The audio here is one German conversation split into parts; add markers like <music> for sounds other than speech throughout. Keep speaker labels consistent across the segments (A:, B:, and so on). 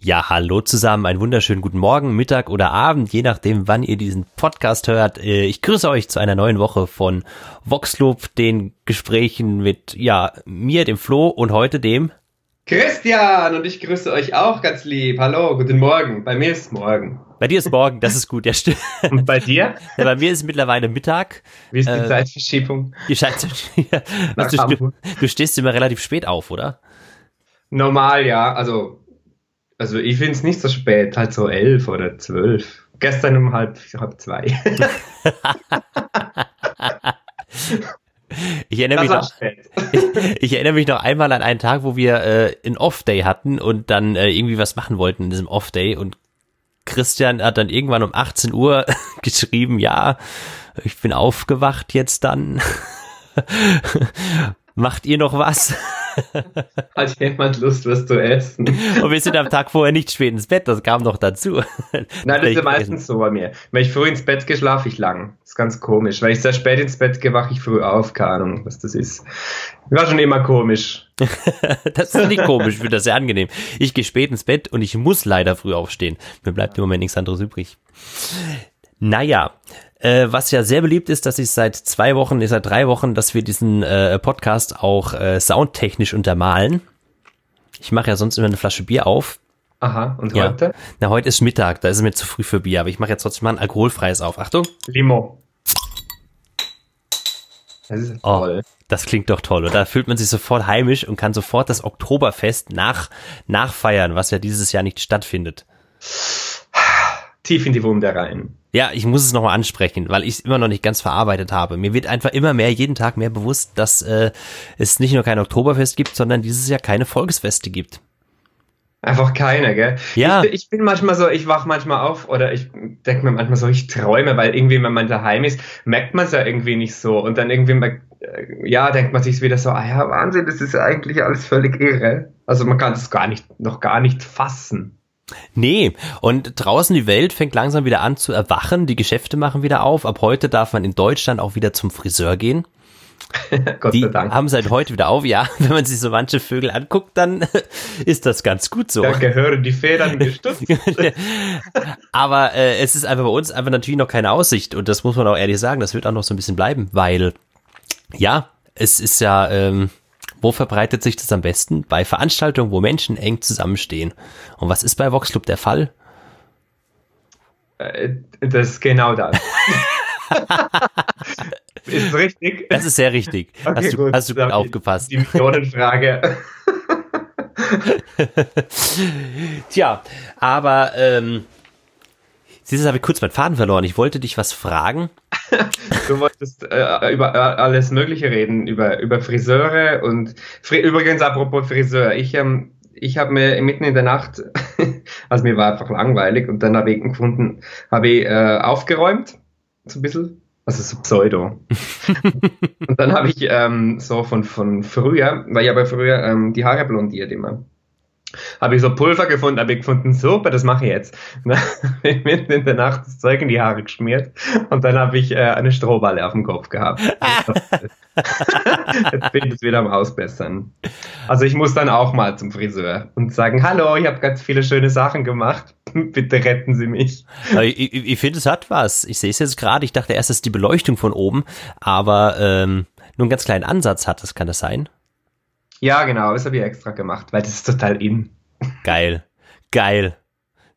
A: Ja, hallo zusammen, einen wunderschönen guten Morgen, Mittag oder Abend, je nachdem, wann ihr diesen Podcast hört. Äh, ich grüße euch zu einer neuen Woche von Voxloop, den Gesprächen mit, ja, mir, dem Flo und heute dem
B: Christian und ich grüße euch auch ganz lieb. Hallo, guten Morgen. Bei mir ist morgen.
A: Bei dir ist morgen, das ist gut, ja stimmt.
B: Und bei dir?
A: Ja, bei mir ist mittlerweile Mittag.
B: Wie ist die äh, Zeitverschiebung?
A: Die Zeitverschiebung. du, du stehst immer relativ spät auf, oder?
B: Normal, ja. Also also ich finde es nicht so spät, halt so elf oder zwölf. Gestern um halb, halb zwei. <laughs>
A: Ich erinnere, mich noch, ich, <laughs> ich, erinnere mich noch einmal an einen Tag, wo wir äh, einen Off-Day hatten und dann äh, irgendwie was machen wollten in diesem Off-Day und Christian hat dann irgendwann um 18 Uhr <laughs> geschrieben, ja, ich bin aufgewacht jetzt dann. Macht ihr noch was?
B: Hat jemand Lust, was zu essen?
A: Und wir sind am Tag vorher nicht spät ins Bett, das kam noch dazu.
B: Nein, das ist ja meistens so bei mir. Wenn ich früh ins Bett gehe, schlafe ich lang. Das ist ganz komisch. Wenn ich sehr spät ins Bett gehe, wache ich früh auf. Keine Ahnung, was das ist. War schon immer komisch. <laughs>
A: das ist nicht komisch, ich finde das sehr angenehm. Ich gehe spät ins Bett und ich muss leider früh aufstehen. Mir bleibt im Moment nichts anderes übrig. Naja, äh, was ja sehr beliebt ist, dass ich seit zwei Wochen, seit drei Wochen, dass wir diesen äh, Podcast auch äh, soundtechnisch untermalen. Ich mache ja sonst immer eine Flasche Bier auf.
B: Aha, und ja. heute?
A: Na, heute ist Mittag, da ist es mir zu früh für Bier, aber ich mache jetzt trotzdem mal ein alkoholfreies auf. Achtung.
B: Limo.
A: Das ist oh, toll. Das klingt doch toll. Und da fühlt man sich sofort heimisch und kann sofort das Oktoberfest nach, nachfeiern, was ja dieses Jahr nicht stattfindet.
B: Tief in die Wunde rein.
A: Ja, ich muss es nochmal ansprechen, weil ich es immer noch nicht ganz verarbeitet habe. Mir wird einfach immer mehr, jeden Tag mehr bewusst, dass äh, es nicht nur kein Oktoberfest gibt, sondern dieses Jahr keine Volksfeste gibt.
B: Einfach keine, gell?
A: Ja.
B: Ich, ich bin manchmal so, ich wach manchmal auf oder ich denke mir manchmal so, ich träume, weil irgendwie, wenn man daheim ist, merkt man es ja irgendwie nicht so. Und dann irgendwie, äh, ja, denkt man sich wieder so, ah ja, Wahnsinn, das ist ja eigentlich alles völlig irre. Also man kann es gar nicht, noch gar nicht fassen.
A: Nee, und draußen die Welt fängt langsam wieder an zu erwachen, die Geschäfte machen wieder auf. Ab heute darf man in Deutschland auch wieder zum Friseur gehen. <laughs> Gott die sei Dank. haben seit heute wieder auf. Ja, <laughs> wenn man sich so manche Vögel anguckt, dann <laughs> ist das ganz gut so.
B: Da gehören die Federn gestutzt.
A: Aber äh, es ist einfach bei uns einfach natürlich noch keine Aussicht und das muss man auch ehrlich sagen, das wird auch noch so ein bisschen bleiben, weil ja, es ist ja ähm, wo verbreitet sich das am besten? Bei Veranstaltungen, wo Menschen eng zusammenstehen. Und was ist bei Voxclub der Fall?
B: Äh, das ist genau das. <laughs> ist richtig?
A: Das ist sehr richtig. <laughs> Okay, hast, du, gut. hast du gut aufgepasst.
B: Die Millionenfrage. <laughs>
A: Tja, aber ähm, Siehst du, habe ich kurz meinen Faden verloren. Ich wollte dich was fragen. <laughs>
B: du wolltest äh, über äh, alles Mögliche reden, über, über Friseure und Fri übrigens apropos Friseur. Ich, ähm, ich habe mir mitten in der Nacht, <laughs> also mir war einfach langweilig und dann habe ich gefunden, habe ich äh, aufgeräumt, so ein bisschen, also so Pseudo. <laughs> und dann habe ich ähm, so von, von früher, weil ich aber früher ähm, die Haare blondiert immer habe ich so Pulver gefunden, habe ich gefunden, super, das mache ich jetzt. <laughs> Ich mitten in der Nacht das Zeug in die Haare geschmiert und dann habe ich äh, eine Strohballe auf dem Kopf gehabt. <laughs> <laughs> jetzt bin ich es wieder am Ausbessern. Also ich muss dann auch mal zum Friseur und sagen, hallo, ich habe ganz viele schöne Sachen gemacht. Bitte retten Sie mich.
A: Ich, ich, ich finde, es hat was. Ich sehe es jetzt gerade. Ich dachte erst, es ist die Beleuchtung von oben, aber ähm, nur einen ganz kleinen Ansatz hat das. Kann das sein?
B: Ja, genau, das habe ich extra gemacht, weil das ist total in.
A: Geil. Geil.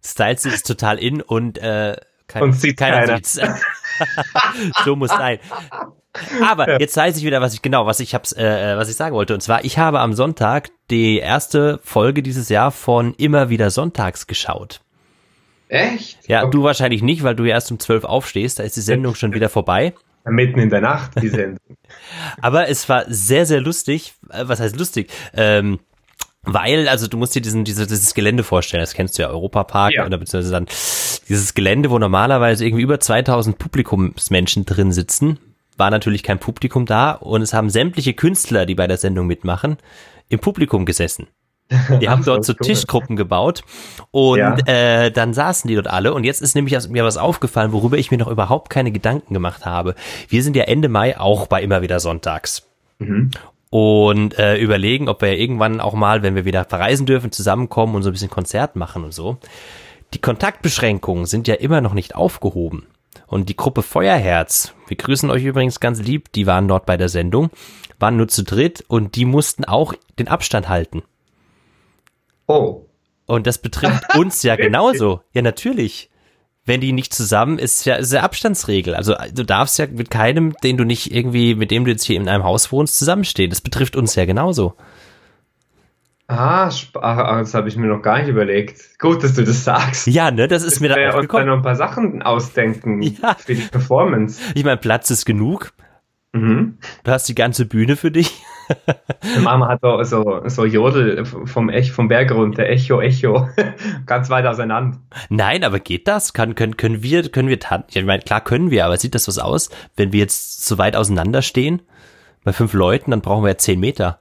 A: Styles ist total in und, äh,
B: kein, und sieht keiner, keiner.
A: sieht's. <laughs> so muss sein. Aber jetzt weiß ich wieder, was ich genau, was ich hab's, äh, was ich sagen wollte. Und zwar, ich habe am Sonntag die erste Folge dieses Jahr von Immer wieder Sonntags geschaut.
B: Echt?
A: Ja, okay. du wahrscheinlich nicht, weil du ja erst um zwölf aufstehst. Da ist die Sendung schon wieder vorbei.
B: Mitten in der Nacht, die Sendung. <laughs>
A: Aber es war sehr, sehr lustig. Äh, was heißt lustig? Ähm, weil, also du musst dir diesen, diese, dieses Gelände vorstellen, das kennst du ja, Europapark ja. oder beziehungsweise dann dieses Gelände, wo normalerweise irgendwie über 2000 Publikumsmenschen drin sitzen, war natürlich kein Publikum da und es haben sämtliche Künstler, die bei der Sendung mitmachen, im Publikum gesessen. Die haben <laughs> dort so Tischgruppen gebaut und ja. äh, dann saßen die dort alle und jetzt ist nämlich mir was aufgefallen, worüber ich mir noch überhaupt keine Gedanken gemacht habe. Wir sind ja Ende Mai auch bei immer wieder Sonntags. Mhm. und äh, überlegen, ob wir irgendwann auch mal, wenn wir wieder verreisen dürfen, zusammenkommen und so ein bisschen Konzert machen und so. Die Kontaktbeschränkungen sind ja immer noch nicht aufgehoben. Und die Gruppe Feuerherz, wir grüßen euch übrigens ganz lieb, die waren dort bei der Sendung, waren nur zu dritt und die mussten auch den Abstand halten.
B: Oh.
A: Und das betrifft <laughs> uns ja genauso. Ja, natürlich. Wenn die nicht zusammen ist, ja, ist ja Abstandsregel. Also du darfst ja mit keinem, den du nicht irgendwie, mit dem du jetzt hier in einem Haus wohnst, zusammenstehen. Das betrifft uns ja genauso.
B: Ah, ah, das habe ich mir noch gar nicht überlegt. Gut, dass du das sagst.
A: Ja, ne, das ist mir da
B: auch gekommen. noch ein paar Sachen ausdenken <laughs> ja. für die Performance.
A: Ich meine, Platz ist genug. Mhm. Du hast die ganze Bühne für dich. <laughs>
B: Mama hat so, so, so Jodel vom, Ech, vom Berg runter, Echo, Echo, <laughs> ganz weit auseinander.
A: Nein, aber geht das? Kann, können, können wir, können wir tanzen? Ich meine, klar können wir, aber sieht das was aus, wenn wir jetzt so weit auseinander stehen? Bei fünf Leuten, dann brauchen wir ja zehn Meter.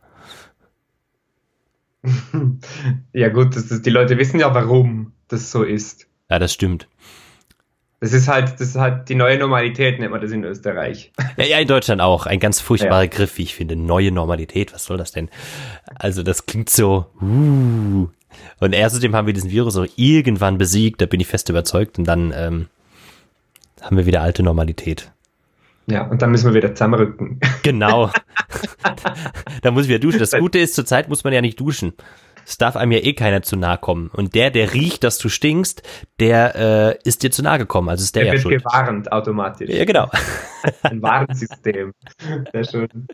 A: <laughs>
B: ja gut, das ist, die Leute wissen ja, warum das so ist.
A: Ja, das stimmt.
B: Das ist halt, das ist halt die neue Normalität, nennt man das in Österreich.
A: Ja, ja in Deutschland auch. Ein ganz furchtbarer ja. Griff, wie ich finde. Neue Normalität, was soll das denn? Also das klingt so. Uh. Und außerdem haben wir diesen Virus auch irgendwann besiegt, da bin ich fest überzeugt. Und dann ähm, haben wir wieder alte Normalität.
B: Ja, und dann müssen wir wieder zusammenrücken.
A: Genau. <laughs> <laughs> da muss ich wieder duschen. Das Gute ist, zurzeit muss man ja nicht duschen. Es darf einem ja eh keiner zu nahe kommen. Und der, der riecht, dass du stinkst, der äh, ist dir zu nahe gekommen. Also ist der, der ja
B: wird gewarnt automatisch.
A: Ja, genau. <laughs>
B: Ein Warnsystem. Sehr schön.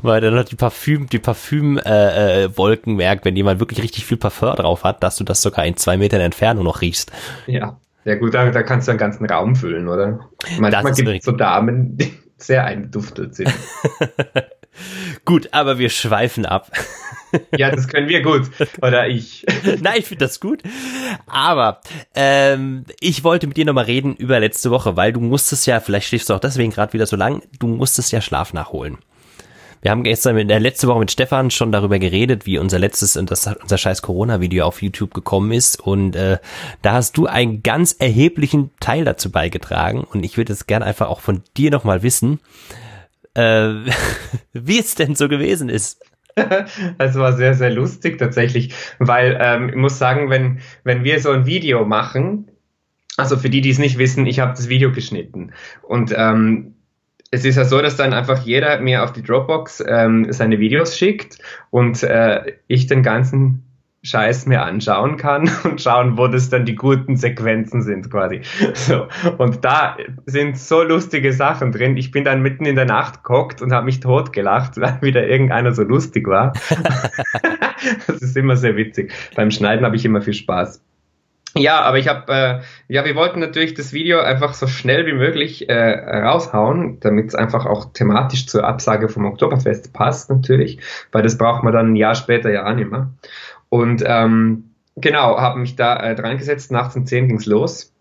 A: Weil dann noch die Parfüm, die Parfümwolken äh, äh, merkt, wenn jemand wirklich richtig viel Parfum drauf hat, dass du das sogar in zwei Metern Entfernung noch riechst.
B: Ja. Ja gut, da, da kannst du einen ganzen Raum füllen, oder? Manchmal gibt es so Damen, die <laughs> sehr eingeduftet sind. <laughs>
A: gut, aber wir schweifen ab.
B: Ja, das können wir gut. Oder ich. <laughs>
A: Nein, ich finde das gut. Aber ähm, ich wollte mit dir nochmal reden über letzte Woche, weil du musstest ja, vielleicht schläfst du auch deswegen gerade wieder so lang, du musstest ja Schlaf nachholen. Wir haben gestern in der letzte Woche mit Stefan schon darüber geredet, wie unser letztes und das unser scheiß Corona-Video auf YouTube gekommen ist. Und äh, da hast du einen ganz erheblichen Teil dazu beigetragen. Und ich würde es gerne einfach auch von dir nochmal wissen, äh, <laughs> wie es denn so gewesen ist. <laughs>
B: Es war sehr, sehr lustig tatsächlich, weil ähm, ich muss sagen, wenn, wenn wir so ein Video machen, also für die, die es nicht wissen, ich habe das Video geschnitten. Und ähm, es ist ja so, dass dann einfach jeder mir auf die Dropbox ähm, seine Videos schickt und äh, ich den ganzen Scheiß mir anschauen kann <laughs> und schauen, wo das dann die guten Sequenzen sind quasi. <laughs> So. Und da sind so lustige Sachen drin. Ich bin dann mitten in der Nacht gehockt und habe mich totgelacht, <laughs> weil wieder irgendeiner so lustig war. das ist immer sehr witzig. Beim Schneiden habe ich immer viel Spaß. Ja, aber ich habe, äh, ja, wir wollten natürlich das Video einfach so schnell wie möglich äh, raushauen, damit es einfach auch thematisch zur Absage vom Oktoberfest passt natürlich, weil das braucht man dann ein Jahr später ja auch nicht mehr. Und ähm, genau, habe mich da äh, dran gesetzt, nachts um 10 ging's los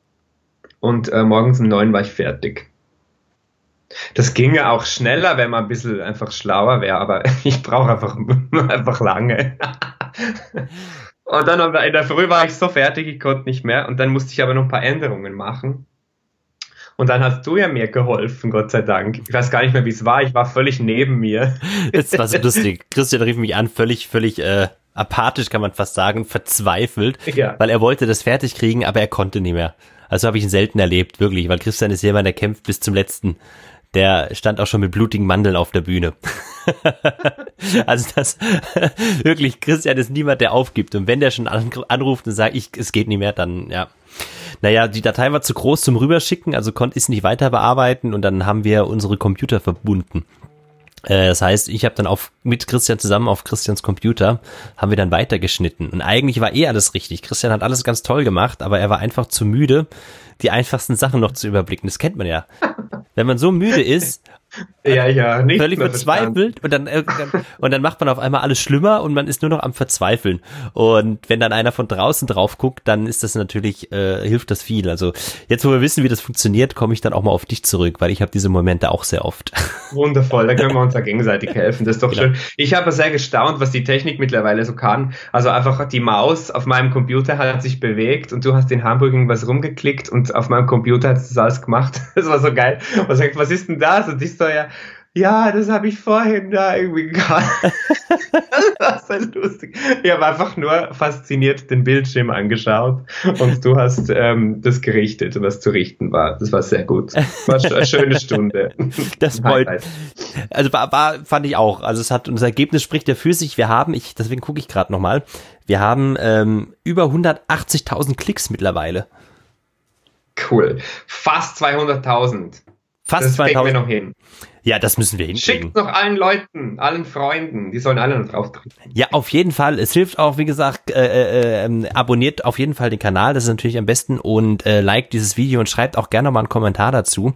B: und äh, morgens um 9 war ich fertig. Das ginge auch schneller, wenn man ein bisschen einfach schlauer wäre, aber <laughs> ich brauche einfach, <laughs> einfach lange. Und dann in der Früh war ich so fertig, ich konnte nicht mehr. Und dann musste ich aber noch ein paar Änderungen machen. Und dann hast du ja mir geholfen, Gott sei Dank. Ich weiß gar nicht mehr, wie es war. Ich war völlig neben mir.
A: Das war so lustig. <laughs> Christian rief mich an, völlig, völlig äh, apathisch, kann man fast sagen, verzweifelt, ja. weil er wollte das fertig kriegen, aber er konnte nicht mehr. Also habe ich ihn selten erlebt, wirklich, weil Christian ist jemand, der kämpft bis zum letzten der stand auch schon mit blutigen Mandeln auf der Bühne. <laughs> also das <laughs> wirklich, Christian ist niemand, der aufgibt. Und wenn der schon anruft und sagt, ich, es geht nicht mehr, dann ja. Naja, die Datei war zu groß zum Rüberschicken, also konnte ich es nicht weiter bearbeiten und dann haben wir unsere Computer verbunden. Äh, das heißt, ich habe dann auf mit Christian zusammen auf Christians Computer haben wir dann weitergeschnitten und eigentlich war eh alles richtig. Christian hat alles ganz toll gemacht, aber er war einfach zu müde, die einfachsten Sachen noch zu überblicken. Das kennt man ja. Wenn man so müde ist
B: ja, ja,
A: nicht völlig verzweifelt und dann, äh, und dann macht man auf einmal alles schlimmer und man ist nur noch am Verzweifeln. Und wenn dann einer von draußen drauf guckt, dann ist das natürlich, äh, hilft das viel. Also jetzt, wo wir wissen, wie das funktioniert, komme ich dann auch mal auf dich zurück, weil ich habe diese Momente auch sehr oft. <laughs>
B: Wundervoll, da können wir uns ja gegenseitig helfen. Das ist doch genau. schön. Ich habe sehr gestaunt, was die Technik mittlerweile so kann. Also einfach die Maus auf meinem Computer hat sich bewegt und du hast in Hamburg irgendwas rumgeklickt und auf meinem Computer hat es das alles gemacht. <laughs> Das war so geil. Und sagt, was ist denn das? Und ich so, ja, ja, das habe ich vorhin da irgendwie gehabt. <laughs> das war so lustig. Ich habe einfach nur fasziniert den Bildschirm angeschaut und du hast ähm, das gerichtet, was zu richten war. Das war sehr gut. War eine schöne Stunde. <laughs>
A: Das wollte. Also war, war, fand ich auch. Also es hat unser Ergebnis spricht ja für sich. Wir haben, ich, deswegen gucke ich gerade nochmal, wir haben ähm, über 180.000 Klicks mittlerweile.
B: Cool. Fast 200.000.
A: Fast
B: das
A: 2000.
B: wir noch hin.
A: Ja, das müssen wir hinkriegen.
B: Schickt noch allen Leuten, allen Freunden, die sollen alle noch drauf drücken.
A: Ja, auf jeden Fall. Es hilft auch, wie gesagt, äh, äh, abonniert auf jeden Fall den Kanal, das ist natürlich am besten und äh, liked dieses Video und schreibt auch gerne mal einen Kommentar dazu,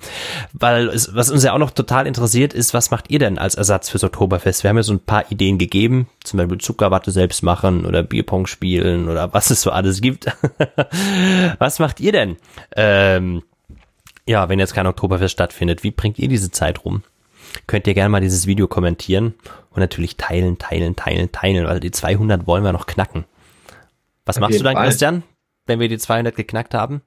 A: weil es, was uns ja auch noch total interessiert ist, was macht ihr denn als Ersatz fürs Oktoberfest? Wir haben ja so ein paar Ideen gegeben, zum Beispiel Zuckerwatte selbst machen oder Bierpong spielen oder was es so alles gibt. <laughs> was macht ihr denn? Ähm, ja, wenn jetzt kein Oktoberfest stattfindet, wie bringt ihr diese Zeit rum? Könnt ihr gerne mal dieses Video kommentieren und natürlich teilen, teilen, teilen, teilen, weil die 200 wollen wir noch knacken. Was
B: Auf
A: machst du dann,
B: Fall.
A: Christian, wenn wir die 200 geknackt haben?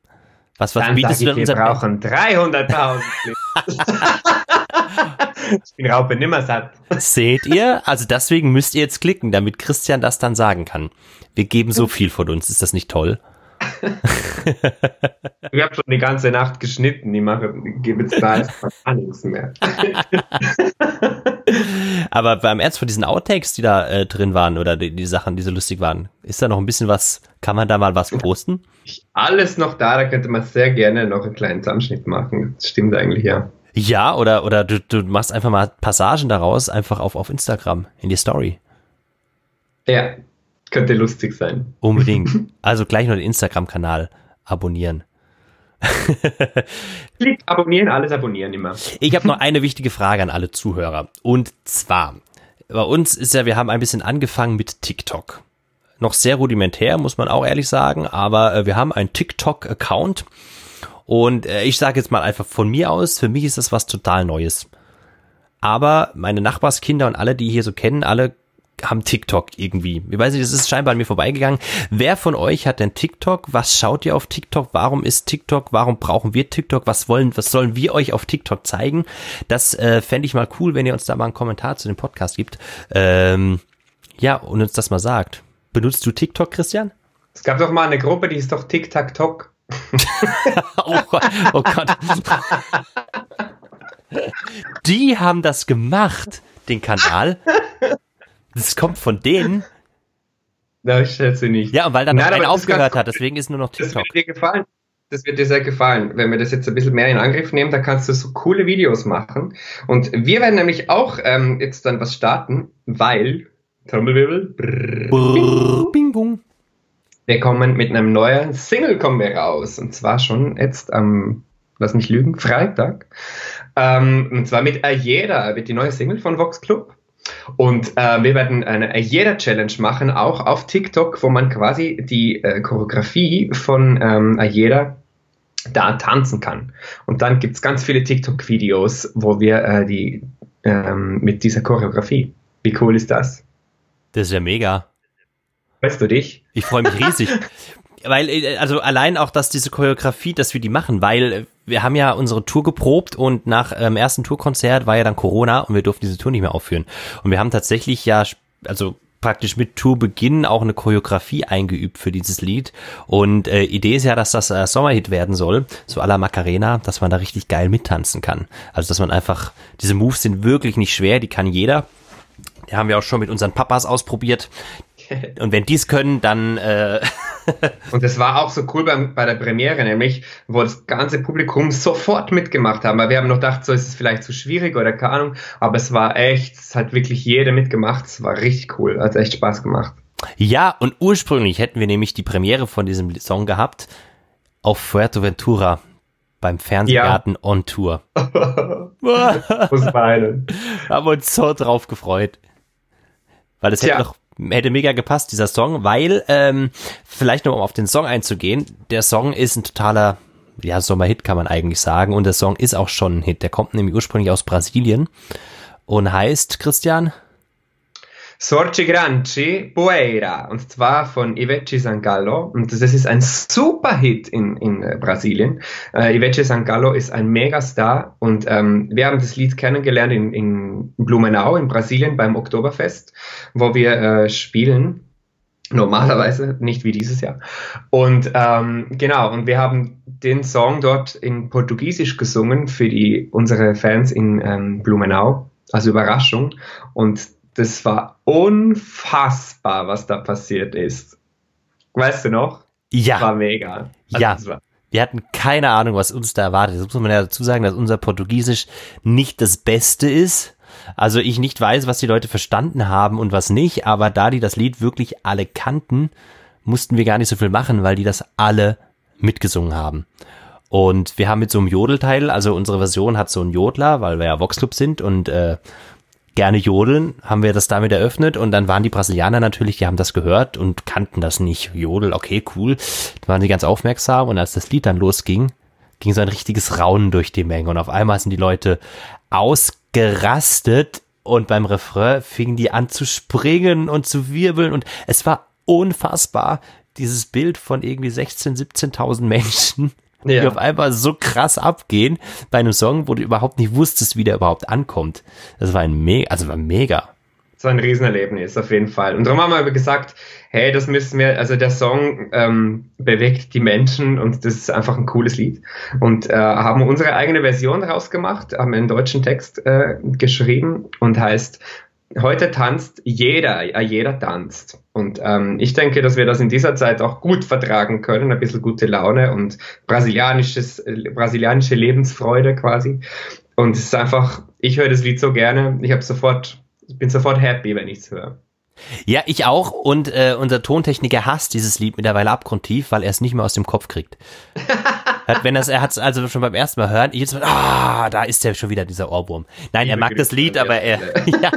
A: Was, was
B: Dann
A: bietest du denn
B: wir brauchen 300.000 Klicks. <laughs> ich bin Raupe nimmer satt.
A: Seht ihr? Also deswegen müsst ihr jetzt klicken, damit Christian das dann sagen kann. Wir geben so <laughs> viel von uns. Ist das nicht toll? <laughs>
B: Ich habe schon die ganze Nacht geschnitten. Die mache, ich gebe jetzt da gar nichts mehr. <laughs>
A: Aber beim Ernst von diesen Outtakes, die da äh, drin waren oder die, die Sachen, die so lustig waren, ist da noch ein bisschen was, kann man da mal was posten?
B: Alles noch da, da könnte man sehr gerne noch einen kleinen Zusammenschnitt machen. Das stimmt eigentlich, ja.
A: Ja, oder, oder du, du machst einfach mal Passagen daraus, einfach auf, auf Instagram, in die Story.
B: Ja, könnte lustig sein.
A: Unbedingt. <laughs> Also gleich noch den Instagram-Kanal abonnieren. <laughs>
B: Klick, abonnieren, alles abonnieren immer.
A: Ich habe noch eine wichtige Frage an alle Zuhörer. Und zwar, bei uns ist ja, wir haben ein bisschen angefangen mit TikTok. Noch sehr rudimentär, muss man auch ehrlich sagen, aber äh, wir haben einen TikTok-Account. Und äh, ich sage jetzt mal einfach von mir aus, für mich ist das was total Neues. Aber meine Nachbarskinder und alle, die hier so kennen, alle haben TikTok irgendwie. Ich weiß nicht, das ist scheinbar an mir vorbeigegangen. Wer von euch hat denn TikTok? Was schaut ihr auf TikTok? Warum ist TikTok? Warum brauchen wir TikTok? Was wollen, was sollen wir euch auf TikTok zeigen? Das äh, fände ich mal cool, wenn ihr uns da mal einen Kommentar zu dem Podcast gibt. Ähm, ja, und uns das mal sagt. Benutzt du TikTok, Christian?
B: Es gab doch mal eine Gruppe, die ist doch Tic-Tac-Toc. <laughs>
A: oh, oh Gott. Die haben das gemacht, den Kanal. Das kommt von denen.
B: Na, ich schätze nicht.
A: Ja, und weil dann
B: Nein,
A: einer
B: das
A: aufgehört hat, deswegen ist nur noch
B: Das
A: TikTok.
B: wird dir gefallen. Das wird dir sehr gefallen. Wenn wir das jetzt ein bisschen mehr in Angriff nehmen, dann kannst du so coole Videos machen. Und wir werden nämlich auch ähm, jetzt dann was starten, weil, Trommelwirbel, brrr,
A: Brrr, Bing bong.
B: wir kommen mit einem neuen Single kommen wir raus. Und zwar schon jetzt am, lass mich lügen, Freitag. Ähm, und zwar mit Ayeda wird die neue Single von Vox Club. Und äh, wir werden eine Ayeda-Challenge machen, auch auf TikTok, wo man quasi die äh, Choreografie von ähm, Ayeda da tanzen kann. Und dann gibt's ganz viele TikTok-Videos, wo wir äh, die ähm, mit dieser Choreografie. Wie cool ist das?
A: Das ist ja mega.
B: Weißt du dich?
A: Ich freue mich riesig. <laughs> weil, äh, also allein auch, dass diese Choreografie, dass wir die machen, weil äh, wir haben ja unsere Tour geprobt und nach ähm, ersten Tourkonzert war ja dann Corona und wir durften diese Tour nicht mehr aufführen. Und wir haben tatsächlich ja, also praktisch mit Tourbeginn auch eine Choreografie eingeübt für dieses Lied. Und äh, Idee ist ja, dass das äh, Sommerhit werden soll, so à la Macarena, dass man da richtig geil mittanzen kann. Also dass man einfach, diese Moves sind wirklich nicht schwer, die kann jeder. Die haben wir auch schon mit unseren Papas ausprobiert. <laughs> Und wenn die es können, dann äh, <laughs>
B: Und es war auch so cool beim, bei der Premiere, nämlich, wo das ganze Publikum sofort mitgemacht haben. Weil wir haben noch gedacht, so ist es vielleicht zu schwierig oder keine Ahnung. Aber es war echt, es hat wirklich jeder mitgemacht. Es war richtig cool. Hat echt Spaß gemacht.
A: Ja, und ursprünglich hätten wir nämlich die Premiere von diesem Song gehabt auf Fuerteventura beim Fernsehgarten on Tour. <laughs>
B: Muss weinen.
A: Haben uns so drauf gefreut. Weil es hätte
B: Tja.
A: Hätte mega gepasst, dieser Song, weil, ähm, vielleicht noch um auf den Song einzugehen, der Song ist ein totaler, ja, Sommerhit kann man eigentlich sagen und der Song ist auch schon ein Hit. Der kommt nämlich ursprünglich aus Brasilien und heißt, Christian,
B: Sorci Granci Poeira und zwar von Ivete Sangalo und das ist ein super Hit in, in äh, Brasilien. Äh, Ivete Sangalo ist ein Megastar und ähm, wir haben das Lied kennengelernt in, in Blumenau in Brasilien beim Oktoberfest, wo wir äh, spielen Normalerweise, nicht wie dieses Jahr. Und ähm, genau, und wir haben den Song dort in Portugiesisch gesungen für die, unsere Fans in ähm, Blumenau, als Überraschung. Und das war unfassbar, was da passiert ist. Weißt du noch?
A: Ja.
B: War mega.
A: Also ja. War wir hatten keine Ahnung, was uns da erwartet. Das muss man ja dazu sagen, dass unser Portugiesisch nicht das Beste ist. Also ich nicht weiß, was die Leute verstanden haben und was nicht, aber da die das Lied wirklich alle kannten, mussten wir gar nicht so viel machen, weil die das alle mitgesungen haben. Und wir haben mit so einem Jodelteil, also unsere Version hat so einen Jodler, weil wir ja Voxclub sind und äh, gerne jodeln, haben wir das damit eröffnet. Und dann waren die Brasilianer natürlich, die haben das gehört und kannten das nicht. Jodel, okay, cool. Da waren sie ganz aufmerksam. Und als das Lied dann losging, ging so ein richtiges Raunen durch die Menge. Und auf einmal sind die Leute ausgerastet. Und beim Refrain fingen die an zu springen und zu wirbeln. Und es war unfassbar, dieses Bild von irgendwie 16, 17.000 Menschen, ja. die auf einmal so krass abgehen bei einem Song, wo du überhaupt nicht wusstest, wie der überhaupt ankommt. Das war ein mega, also war mega.
B: So ein Riesenerlebnis, auf jeden Fall. Und darum haben wir gesagt, hey, das müssen wir, also der Song ähm, bewegt die Menschen und das ist einfach ein cooles Lied. Und äh, haben unsere eigene Version rausgemacht, haben einen deutschen Text äh, geschrieben und heißt, heute tanzt jeder, ja, jeder tanzt. Und ähm, ich denke, dass wir das in dieser Zeit auch gut vertragen können, ein bisschen gute Laune und brasilianisches, äh, brasilianische Lebensfreude quasi. Und es ist einfach, ich höre das Lied so gerne, ich habe sofort, bin sofort happy, wenn ich es höre.
A: Ja, ich auch. Und äh, unser Tontechniker hasst dieses Lied mittlerweile abgrundtief, weil er es nicht mehr aus dem Kopf kriegt. <laughs> hat, wenn das, er hat es also schon beim ersten Mal hören, jetzt ah, da ist ja schon wieder dieser Ohrwurm. Nein, er mag das Lied, aber er, <laughs> ja,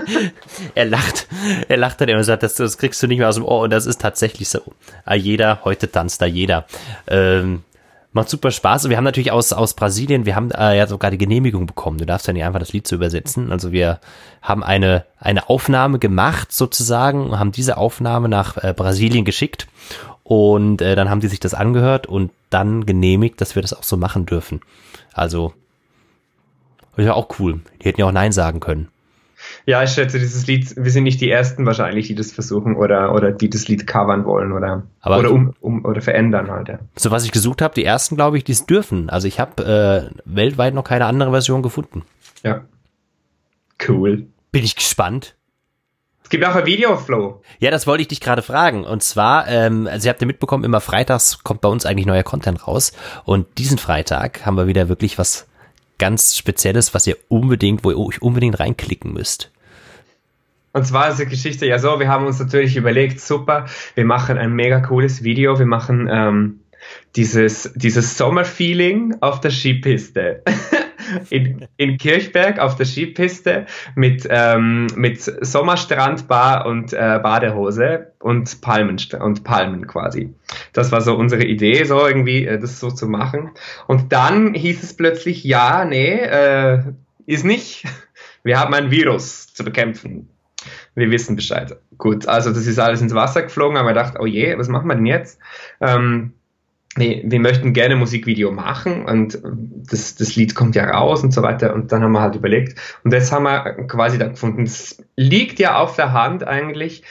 A: er lacht, er lacht dann immer und sagt, das, das kriegst du nicht mehr aus dem Ohr und das ist tatsächlich so. Ah, jeder, heute tanzt da jeder. Ähm, Macht super Spaß. Und wir haben natürlich aus, aus Brasilien, wir haben äh, ja sogar die Genehmigung bekommen. Du darfst ja nicht einfach das Lied zu übersetzen. Also wir haben eine, eine Aufnahme gemacht sozusagen, haben diese Aufnahme nach äh, Brasilien geschickt. Und äh, dann haben die sich das angehört und dann genehmigt, dass wir das auch so machen dürfen. Also, das ist ja auch cool. Die hätten ja auch Nein sagen können.
B: Ja, ich schätze, dieses Lied, wir sind nicht die Ersten wahrscheinlich, die das versuchen oder, oder die das Lied covern wollen oder,
A: Aber
B: oder, um, um, oder verändern halt. Ja.
A: So was ich gesucht habe, die Ersten, glaube ich, die es dürfen. Also ich habe äh, weltweit noch keine andere Version gefunden.
B: Ja. Cool.
A: Bin ich gespannt.
B: Es gibt auch ein Videoflow.
A: Ja, das wollte ich dich gerade fragen. Und zwar, ähm, also ihr habt ja mitbekommen, immer freitags kommt bei uns eigentlich neuer Content raus. Und diesen Freitag haben wir wieder wirklich was ganz Spezielles, was ihr unbedingt, wo ihr euch unbedingt reinklicken müsst.
B: Und zwar ist die Geschichte ja so, wir haben uns natürlich überlegt, super, wir machen ein mega cooles Video, wir machen ähm, dieses, dieses Sommerfeeling auf der Skipiste. <laughs> in, in Kirchberg auf der Skipiste mit, ähm, mit Sommerstrandbar und äh, Badehose und Palmen, und Palmen quasi. Das war so unsere Idee, so irgendwie äh, das so zu machen. Und dann hieß es plötzlich, ja, nee, äh, ist nicht. Wir haben ein Virus zu bekämpfen. Wir wissen Bescheid. Gut, also das ist alles ins Wasser geflogen, aber wir dachten, oh je, was machen wir denn jetzt? Ähm, wir, wir möchten gerne Musikvideo machen und das, das Lied kommt ja raus und so weiter. Und dann haben wir halt überlegt. Und das haben wir quasi da gefunden. Es liegt ja auf der Hand eigentlich.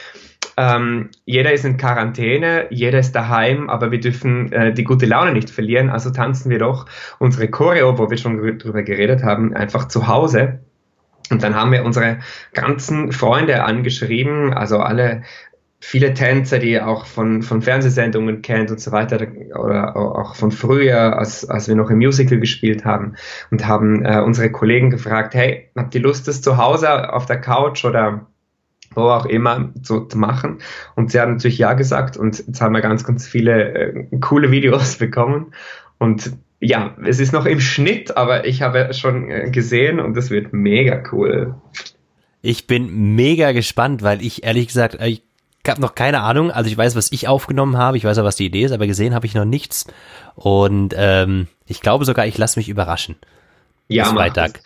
B: Ähm, jeder ist in Quarantäne, jeder ist daheim, aber wir dürfen äh, die gute Laune nicht verlieren. Also tanzen wir doch unsere Choreo, wo wir schon drüber geredet haben, einfach zu Hause. Und dann haben wir unsere ganzen Freunde angeschrieben, also alle viele Tänzer, die ihr auch von, von Fernsehsendungen kennt und so weiter, oder auch von früher, als, als wir noch im Musical gespielt haben, und haben äh, unsere Kollegen gefragt, hey, habt ihr Lust, das zu Hause auf der Couch oder wo auch immer so zu machen? Und sie haben natürlich ja gesagt und jetzt haben wir ganz, ganz viele äh, coole Videos <laughs> bekommen und ja, es ist noch im Schnitt, aber ich habe schon äh, gesehen und es wird mega cool.
A: Ich bin mega gespannt, weil ich ehrlich gesagt, ich habe noch keine Ahnung. Also ich weiß, was ich aufgenommen habe. Ich weiß auch, was die Idee ist, aber gesehen habe ich noch nichts. Und ähm, ich glaube sogar, ich lasse mich überraschen.
B: Ja, Freitag.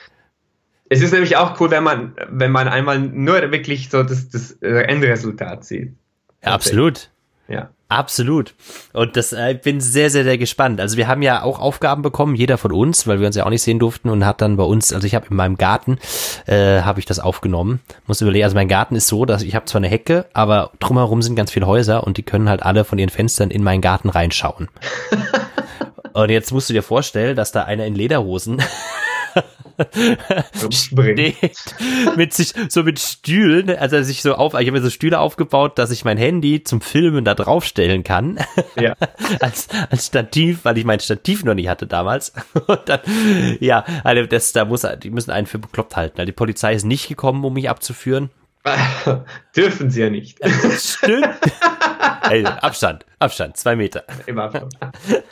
B: Es ist nämlich auch cool, wenn man, wenn man einmal nur wirklich so das, das Endresultat sieht.
A: Ja, absolut.
B: Ja.
A: Absolut. Und das äh, bin sehr, sehr, sehr gespannt. Also wir haben ja auch Aufgaben bekommen, jeder von uns, weil wir uns ja auch nicht sehen durften und hat dann bei uns, also ich habe in meinem Garten, äh, habe ich das aufgenommen. Muss überlegen, also mein Garten ist so, dass ich habe zwar eine Hecke, aber drumherum sind ganz viele Häuser und die können halt alle von ihren Fenstern in meinen Garten reinschauen. <laughs> und jetzt musst du dir vorstellen, dass da einer in Lederhosen steht <laughs> mit sich so mit Stühlen, also sich so auf, ich habe mir so Stühle aufgebaut, dass ich mein Handy zum Filmen da draufstellen kann.
B: Ja. <laughs>
A: als, als Stativ, weil ich mein Stativ noch nicht hatte damals. <laughs> Und dann, ja, also das, da muss, die müssen einen für bekloppt halten. Also die Polizei ist nicht gekommen, um mich abzuführen.
B: Dürfen sie ja nicht.
A: Stimmt. Ey, Abstand, Abstand, zwei Meter.
B: Immer Abstand.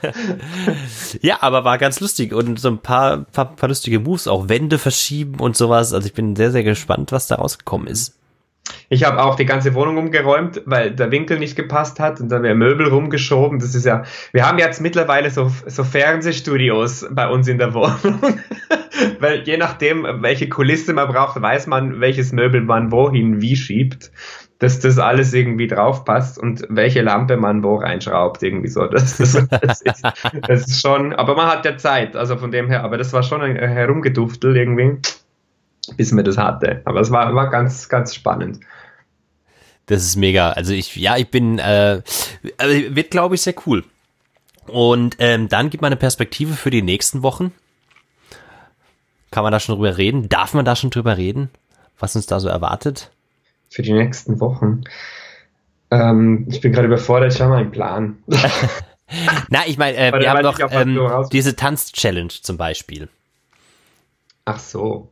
B: <laughs>
A: ja, aber war ganz lustig und so ein paar, paar, paar lustige Moves, auch Wände verschieben und sowas. Also ich bin sehr, sehr gespannt, was da rausgekommen ist.
B: Ich habe auch die ganze Wohnung umgeräumt, weil der Winkel nicht gepasst hat und dann wäre Möbel rumgeschoben. Das ist ja, wir haben jetzt mittlerweile so, so Fernsehstudios bei uns in der Wohnung. <laughs> weil je nachdem, welche Kulisse man braucht, weiß man, welches Möbel man wohin wie schiebt, dass das alles irgendwie drauf passt und welche Lampe man wo reinschraubt, irgendwie so. Das, das, das, ist, das ist schon, aber man hat ja Zeit, also von dem her, aber das war schon ein Herumgeduftel irgendwie bis mir das hatte. Aber es war, war ganz, ganz spannend.
A: Das ist mega. Also ich, ja, ich bin, äh, also wird glaube ich sehr cool. Und ähm, dann gibt man eine Perspektive für die nächsten Wochen. Kann man da schon drüber reden? Darf man da schon drüber reden? Was uns da so erwartet?
B: Für die nächsten Wochen. Ähm, ich bin gerade überfordert, ich habe mal einen Plan. <laughs> <laughs>
A: Na, ich meine, äh, wir haben doch ähm, diese Tanz-Challenge zum Beispiel.
B: Ach so.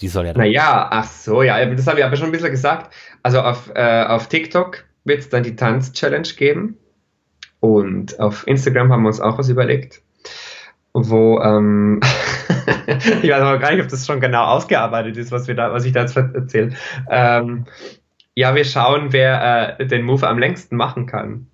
A: Die soll ja.
B: Naja, ach so, ja, das habe ich aber schon ein bisschen gesagt. Also auf, äh, auf TikTok wird es dann die Tanz-Challenge geben. Und auf Instagram haben wir uns auch was überlegt, wo, ähm, <laughs> ich weiß aber gar nicht, ob das schon genau ausgearbeitet ist, was, wir da, was ich da jetzt erzähle. Ähm, ja, wir schauen, wer äh, den Move am längsten machen kann.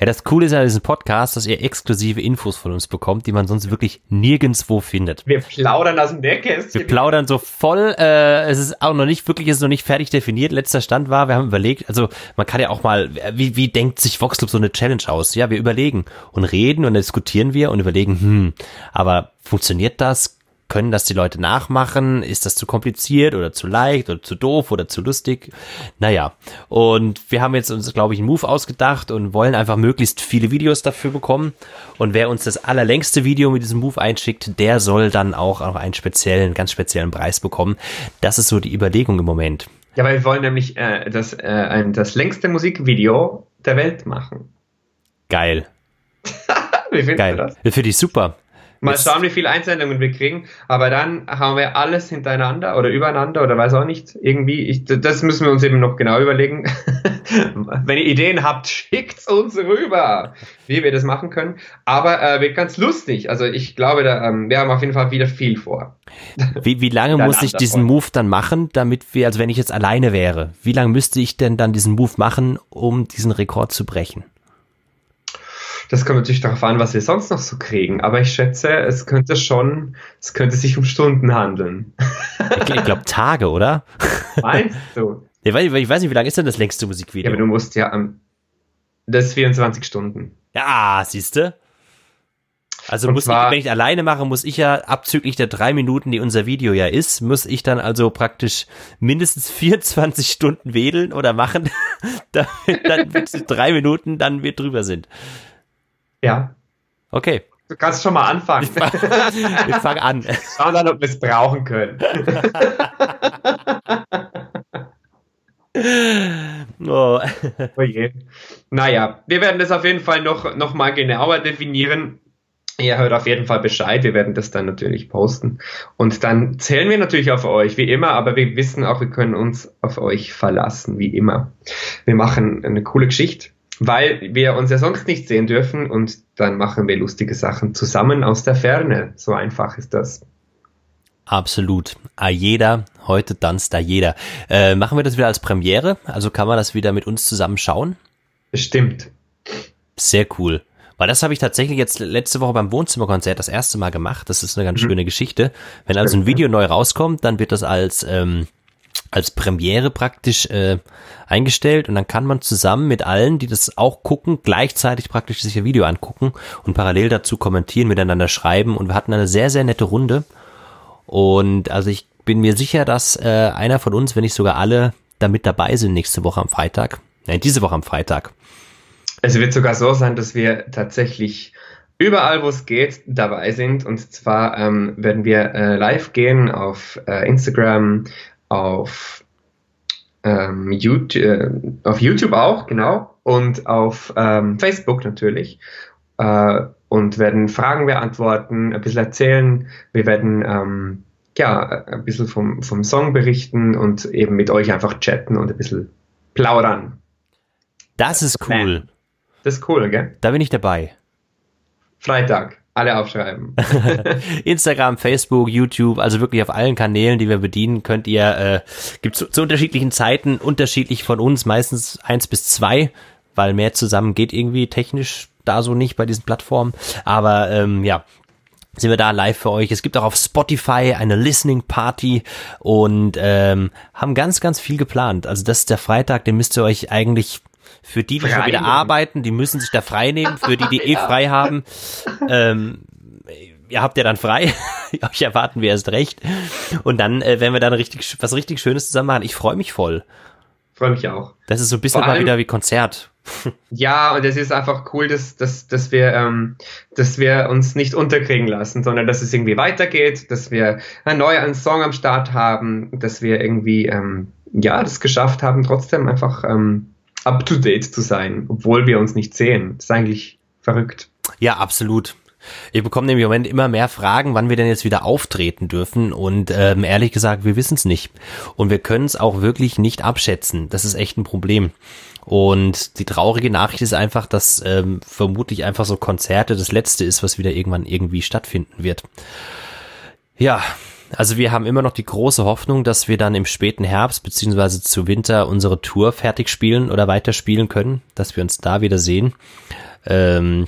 A: Ja, das Coole ist ja an diesem Podcast, dass ihr exklusive Infos von uns bekommt, die man sonst wirklich nirgendwo findet.
B: Wir plaudern aus dem Nähkästchen.
A: Wir plaudern so voll, äh, es ist auch noch nicht, wirklich ist noch nicht fertig definiert. Letzter Stand war, wir haben überlegt, also man kann ja auch mal, wie, wie denkt sich Voxclub so eine Challenge aus? Ja, wir überlegen und reden und diskutieren wir und überlegen, hm, aber funktioniert das? Können das die Leute nachmachen? Ist das zu kompliziert oder zu leicht oder zu doof oder zu lustig? Naja, und wir haben jetzt uns, glaube ich, einen Move ausgedacht und wollen einfach möglichst viele Videos dafür bekommen. Und wer uns das allerlängste Video mit diesem Move einschickt, der soll dann auch noch einen speziellen, ganz speziellen Preis bekommen. Das ist so die Überlegung im Moment.
B: Ja, weil wir wollen nämlich äh, das, äh, ein, das längste Musikvideo der Welt machen.
A: Geil. <laughs>
B: Wie findest Geil. du das?
A: Finde ich super.
B: Mal schauen, wie viele Einsendungen wir kriegen. Aber dann haben wir alles hintereinander oder übereinander oder weiß auch nicht. Irgendwie, ich, das müssen wir uns eben noch genau überlegen. <laughs> Wenn ihr Ideen habt, schickt's uns rüber, wie wir das machen können. Aber äh, wird ganz lustig. Also ich glaube, da, ähm, wir haben auf jeden Fall wieder viel vor. <laughs>
A: Wie, wie lange muss ich diesen Move dann machen, damit wir, also wenn ich jetzt alleine wäre, wie lange müsste ich denn dann diesen Move machen, um diesen Rekord zu brechen?
B: Das kommt natürlich darauf an, was wir sonst noch so kriegen. Aber ich schätze, es könnte schon, es könnte sich um Stunden handeln.
A: Ich, ich glaube Tage, oder?
B: Meinst du?
A: Ich weiß, ich weiß nicht, wie lange ist denn das längste Musikvideo?
B: Ja, aber du musst ja, um, das ist 24 Stunden.
A: Ja, siehst du? Also muss zwar, ich, wenn ich alleine mache, muss ich ja abzüglich der drei Minuten, die unser Video ja ist, muss ich dann also praktisch mindestens 24 Stunden wedeln oder machen, <laughs> damit dann drei Minuten dann wir drüber sind.
B: Ja.
A: Okay.
B: Du kannst schon mal anfangen.
A: Wir fangen <laughs> an.
B: Schauen dann, ob wir es brauchen können. <laughs> oh. oh je. Naja, wir werden das auf jeden Fall noch, noch mal genauer definieren. Ihr hört auf jeden Fall Bescheid. Wir werden das dann natürlich posten. Und dann zählen wir natürlich auf euch, wie immer, aber wir wissen auch, wir können uns auf euch verlassen, wie immer. Wir machen eine coole Geschichte weil wir uns ja sonst nicht sehen dürfen und dann machen wir lustige Sachen zusammen aus der Ferne. So einfach ist das.
A: Absolut. A jeder, heute tanzt da jeder. Äh, machen wir das wieder als Premiere? Also kann man das wieder mit uns zusammen schauen?
B: Bestimmt.
A: Sehr cool. Weil das habe ich tatsächlich jetzt letzte Woche beim Wohnzimmerkonzert das erste Mal gemacht. Das ist eine ganz mhm. schöne Geschichte. Wenn also ein Video neu rauskommt, dann wird das als ähm, als Premiere praktisch äh, eingestellt und dann kann man zusammen mit allen, die das auch gucken, gleichzeitig praktisch sich ein Video angucken und parallel dazu kommentieren, miteinander schreiben und wir hatten eine sehr, sehr nette Runde und also ich bin mir sicher, dass äh, einer von uns, wenn nicht sogar alle, da mit dabei sind nächste Woche am Freitag. Nein, diese Woche am Freitag.
B: Es wird sogar so sein, dass wir tatsächlich überall, wo es geht, dabei sind. Und zwar ähm, werden wir äh, live gehen auf äh, Instagram, auf, ähm, YouTube, äh, auf YouTube auch, genau, und auf ähm, Facebook natürlich. Äh, und werden Fragen beantworten, ein bisschen erzählen. Wir werden ähm, ja, ein bisschen vom, vom Song berichten und eben mit euch einfach chatten und ein bisschen plaudern.
A: Das ist cool.
B: Das ist cool, gell?
A: Da bin ich dabei.
B: Freitag. Alle aufschreiben. <laughs>
A: Instagram, Facebook, YouTube, also wirklich auf allen Kanälen, die wir bedienen, könnt ihr, äh, gibt zu, zu unterschiedlichen Zeiten, unterschiedlich von uns, meistens eins bis zwei, weil mehr zusammen geht irgendwie technisch da so nicht bei diesen Plattformen. Aber ähm, ja, sind wir da live für euch. Es gibt auch auf Spotify eine Listening Party und ähm, haben ganz, ganz viel geplant. Also das ist der Freitag, den müsst ihr euch eigentlich für die, die schon wieder arbeiten, die müssen sich da frei nehmen. Für die, die eh frei haben, ähm, ihr habt ja dann frei. <laughs> Euch erwarten wir erst recht. Und dann äh, werden wir dann richtig was richtig Schönes zusammen machen. Ich freue mich voll.
B: Freue mich auch.
A: Das ist so ein bisschen allem, mal wieder wie Konzert. <laughs>
B: Ja, und es ist einfach cool, dass, dass, dass, wir, ähm, dass wir uns nicht unterkriegen lassen, sondern dass es irgendwie weitergeht, dass wir einen neuen Song am Start haben, dass wir irgendwie ähm, ja das geschafft haben, trotzdem einfach ähm, up to date zu sein, obwohl wir uns nicht sehen. Das ist eigentlich verrückt.
A: Ja, absolut. Ich bekomme im Moment immer mehr Fragen, wann wir denn jetzt wieder auftreten dürfen. Und ähm, ehrlich gesagt, wir wissen es nicht. Und wir können es auch wirklich nicht abschätzen. Das ist echt ein Problem. Und die traurige Nachricht ist einfach, dass ähm, vermutlich einfach so Konzerte das Letzte ist, was wieder irgendwann irgendwie stattfinden wird. Ja, also wir haben immer noch die große Hoffnung, dass wir dann im späten Herbst beziehungsweise zu Winter unsere Tour fertig spielen oder weiterspielen können, dass wir uns da wieder sehen. Ähm,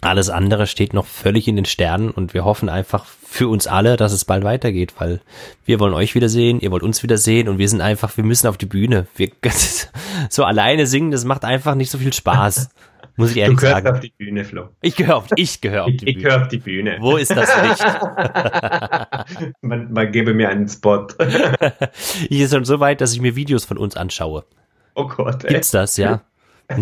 A: alles andere steht noch völlig in den Sternen und wir hoffen einfach für uns alle, dass es bald weitergeht, weil wir wollen euch wiedersehen, ihr wollt uns wiedersehen und wir sind einfach, wir müssen auf die Bühne. Wir, <laughs> so alleine singen, das macht einfach nicht so viel Spaß. Muss ich ehrlich du gehörst sagen. auf
B: die Bühne, Flo.
A: Ich gehöre auf, ich gehöre auf die
B: Bühne. Ich gehöre auf die Bühne.
A: Wo ist das Licht? <laughs>
B: man, man gebe mir einen Spot. <laughs>
A: ich ist schon so weit, dass ich mir Videos von uns anschaue.
B: Oh Gott.
A: Ey. Gibt's das, ja? <laughs>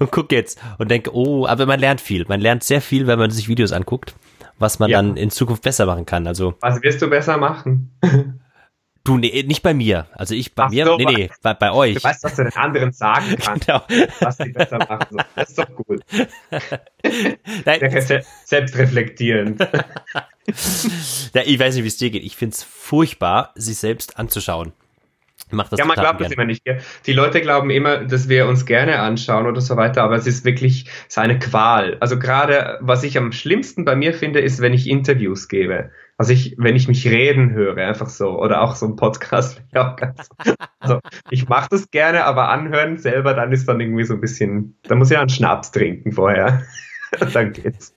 A: und guck jetzt und denke, oh, aber man lernt viel. Man lernt sehr viel, wenn man sich Videos anguckt, was man ja. dann in Zukunft besser machen kann. Also
B: was wirst du besser machen?
A: Du, nee, nicht bei mir. Also ich bei Ach mir, so, nee, nee, bei, bei euch.
B: Du weißt, was du den anderen sagen <laughs> kannst, genau. was sie besser machen. Das ist doch gut. <laughs> Nein. Selbst reflektierend. <laughs>
A: ja, ich weiß nicht, wie es dir geht. Ich find's furchtbar, sich selbst anzuschauen.
B: Macht das ja, man glaubt gern. das immer nicht. Die Leute glauben immer, dass wir uns gerne anschauen oder so weiter, aber es ist wirklich seine Qual. Also gerade, was ich am schlimmsten bei mir finde, ist, wenn ich Interviews gebe. Also ich, wenn ich mich reden höre, einfach so, oder auch so ein Podcast. <laughs> Ja, ganz, also ich mache das gerne, aber anhören selber, dann ist dann irgendwie so ein bisschen, da muss ich einen Schnaps trinken vorher. <laughs> dann geht's.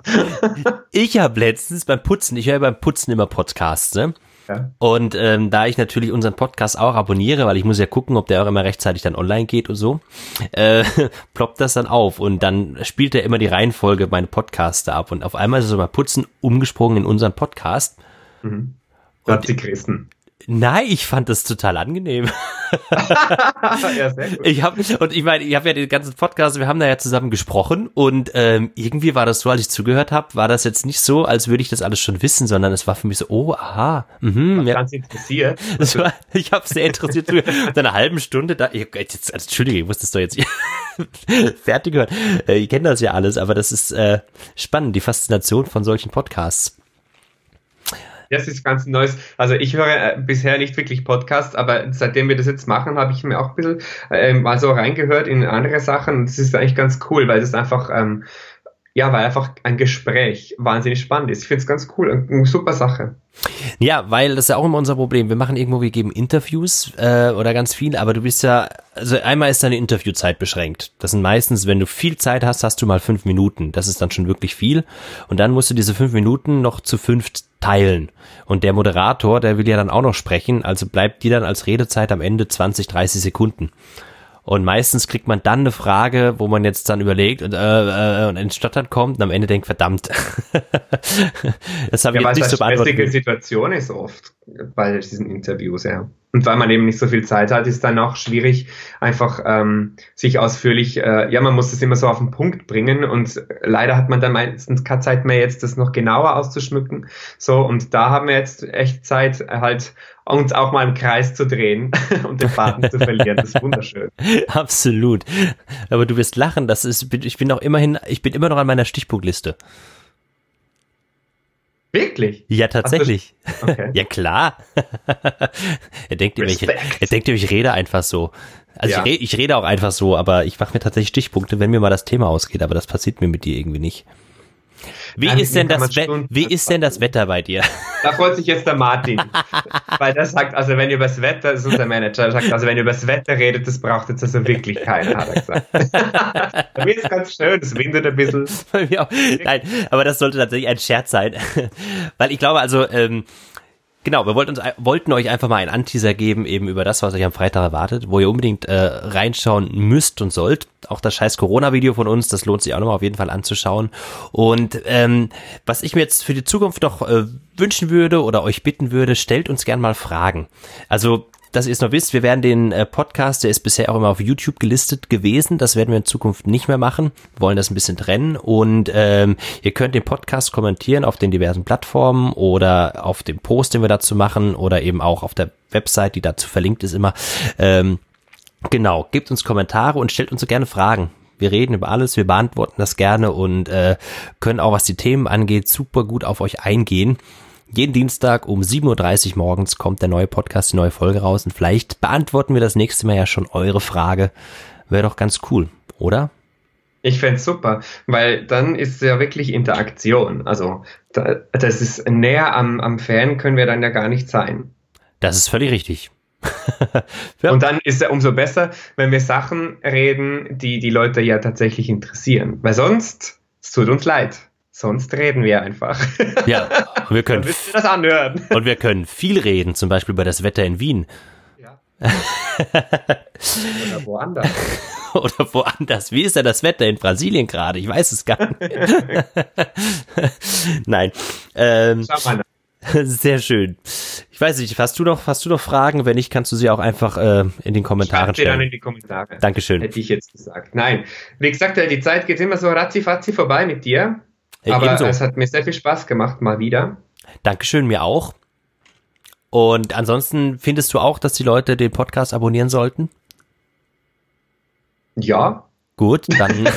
A: Ich habe letztens beim Putzen, ich höre beim Putzen immer Podcasts, ne? Ja. Und ähm, da ich natürlich unseren Podcast auch abonniere, weil ich muss ja gucken, ob der auch immer rechtzeitig dann online geht und so, äh, <laughs> ploppt das dann auf und dann spielt er immer die Reihenfolge meine Podcasts ab und auf einmal ist er so mal Putzen umgesprungen in unseren Podcast
B: Mhm. Hat sie Christen.
A: Nein, ich fand das total angenehm. <laughs> <laughs> ja. Ich habe und ich meine, ich habe ja den ganzen Podcast, wir haben da ja zusammen gesprochen und ähm, irgendwie war das so, als ich zugehört habe, war das jetzt nicht so, als würde ich das alles schon wissen, sondern es war für mich so, oh, aha, mhm,
B: ja. ganz interessiert. <laughs>
A: War, ich habe sehr interessiert zugehört. Nach einer halben Stunde da, ich, jetzt, also, Entschuldige, ich muss das doch jetzt fertig hören. Äh, ich kenne das ja alles, aber das ist äh, spannend, die Faszination von solchen Podcasts.
B: Das ist ganz Neues. Also ich höre äh, bisher nicht wirklich Podcasts, aber seitdem wir das jetzt machen, habe ich mir auch ein bisschen äh, mal so reingehört in andere Sachen. Das ist eigentlich ganz cool, weil es einfach ähm, ja, weil einfach ein Gespräch wahnsinnig spannend ist. Ich finde es ganz cool, eine super Sache.
A: Ja, weil das ist ja auch immer unser Problem. Wir machen irgendwo, wir geben Interviews äh, oder ganz viel, aber du bist ja, also einmal ist deine Interviewzeit beschränkt. Das sind meistens, wenn du viel Zeit hast, hast du mal fünf Minuten. Das ist dann schon wirklich viel. Und dann musst du diese fünf Minuten noch zu fünf teilen. Und der Moderator, der will ja dann auch noch sprechen, also bleibt die dann als Redezeit am Ende 20, 30 Sekunden. Und meistens kriegt man dann eine Frage, wo man jetzt dann überlegt und, äh, äh, und ins Stottern kommt und am Ende denkt, verdammt. <laughs>
B: das habe ich ja, jetzt nicht so beantwortet. stressige Situation ist oft bei diesen Interviews, ja. Und weil man eben nicht so viel Zeit hat, ist dann auch schwierig, einfach ähm, sich ausführlich, äh, ja, man muss das immer so auf den Punkt bringen und leider hat man dann meistens keine Zeit mehr, jetzt das noch genauer auszuschmücken. So, und da haben wir jetzt echt Zeit, halt uns auch mal im Kreis zu drehen <laughs> und den Faden zu verlieren. Das ist wunderschön. <laughs>
A: Absolut. Aber du wirst lachen, das ist, ich bin auch immerhin, ich bin immer noch an meiner Stichpunktliste.
B: Wirklich?
A: Ja, tatsächlich. Okay. <laughs> ja, klar. er denkt immer, ich, er denkt immer, ich rede einfach so. Also ja. ich, rede, ich rede auch einfach so, aber ich mache mir tatsächlich Stichpunkte, wenn mir mal das Thema ausgeht, aber das passiert mir mit dir irgendwie nicht. Wie, ja, ist, denn das wie ist denn das Wetter bei dir?
B: Da freut sich jetzt der Martin. <laughs> weil der sagt, also wenn ihr über das Wetter, das ist unser Manager, sagt, also wenn ihr über das Wetter redet, das braucht jetzt also wirklich keiner, hat er gesagt. <laughs> bei mir ist ganz schön, es windet ein bisschen.
A: Nein, aber das sollte tatsächlich ein Scherz sein. <laughs> weil ich glaube, also, ähm, Genau, wir wollten, uns, wollten euch einfach mal einen Anteaser geben, eben über das, was euch am Freitag erwartet, wo ihr unbedingt äh, reinschauen müsst und sollt. Auch das scheiß Corona-Video von uns, das lohnt sich auch nochmal auf jeden Fall anzuschauen. Und ähm, was ich mir jetzt für die Zukunft noch äh, wünschen würde oder euch bitten würde, stellt uns gern mal Fragen. Also dass ihr es noch wisst, wir werden den äh, Podcast, der ist bisher auch immer auf YouTube gelistet gewesen. Das werden wir in Zukunft nicht mehr machen. Wir wollen das ein bisschen trennen. Und ähm, ihr könnt den Podcast kommentieren auf den diversen Plattformen oder auf dem Post, den wir dazu machen, oder eben auch auf der Website, die dazu verlinkt ist immer. Ähm, genau, gebt uns Kommentare und stellt uns so gerne Fragen. Wir reden über alles, wir beantworten das gerne und äh, können auch, was die Themen angeht, super gut auf euch eingehen. Jeden Dienstag um 7.30 Uhr morgens kommt der neue Podcast, die neue Folge raus und vielleicht beantworten wir das nächste Mal ja schon eure Frage. Wäre doch ganz cool, oder?
B: Ich fände super, weil dann ist es ja wirklich Interaktion. Also da, das ist näher am, am Fan können wir dann ja gar nicht sein.
A: Das ist völlig richtig. <laughs>
B: ja. Und dann ist es umso besser, wenn wir Sachen reden, die die Leute ja tatsächlich interessieren. Weil sonst, es tut uns leid. Sonst reden wir einfach. <laughs>
A: Ja, wir können.
B: Dann ihr das anhören.
A: Und wir können viel reden, zum Beispiel über das Wetter in Wien.
B: Ja. <laughs> Oder woanders.
A: Oder woanders. Wie ist denn das Wetter in Brasilien gerade? Ich weiß es gar nicht. <laughs> Nein. Ähm, Schau mal Sehr schön. Ich weiß nicht, hast du noch, hast du noch Fragen? Wenn nicht, kannst du sie auch einfach äh, in den Kommentaren Schreib stellen.
B: dann in die Kommentare.
A: Dankeschön.
B: Hätte ich jetzt gesagt. Nein. Wie gesagt, die Zeit geht immer so ratzi vorbei mit dir. Aber Ebenso. es hat mir sehr viel Spaß gemacht, mal wieder.
A: Dankeschön, mir auch. Und ansonsten findest du auch, dass die Leute den Podcast abonnieren sollten?
B: Ja.
A: Gut, dann. <laughs>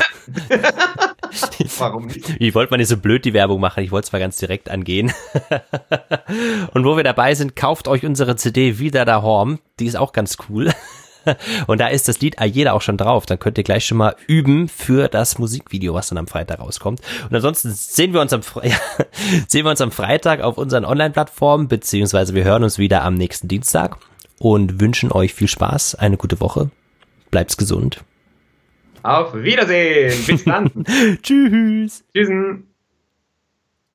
B: Warum nicht?
A: Ich wollte mal nicht so blöd die Werbung machen, ich wollte es mal ganz direkt angehen. <laughs> Und wo wir dabei sind, kauft euch unsere CD Wieder da Horm. Die ist auch ganz cool. <laughs> Und da ist das Lied Ayeda auch schon drauf. Dann könnt ihr gleich schon mal üben für das Musikvideo, was dann am Freitag rauskommt. Und ansonsten sehen wir uns am, Fre <laughs> ja, sehen wir uns am Freitag auf unseren Online-Plattformen, beziehungsweise wir hören uns wieder am nächsten Dienstag und wünschen euch viel Spaß, eine gute Woche. Bleibt's gesund.
B: Auf Wiedersehen. Bis dann. <laughs>
A: Tschüss.
B: Tschüss.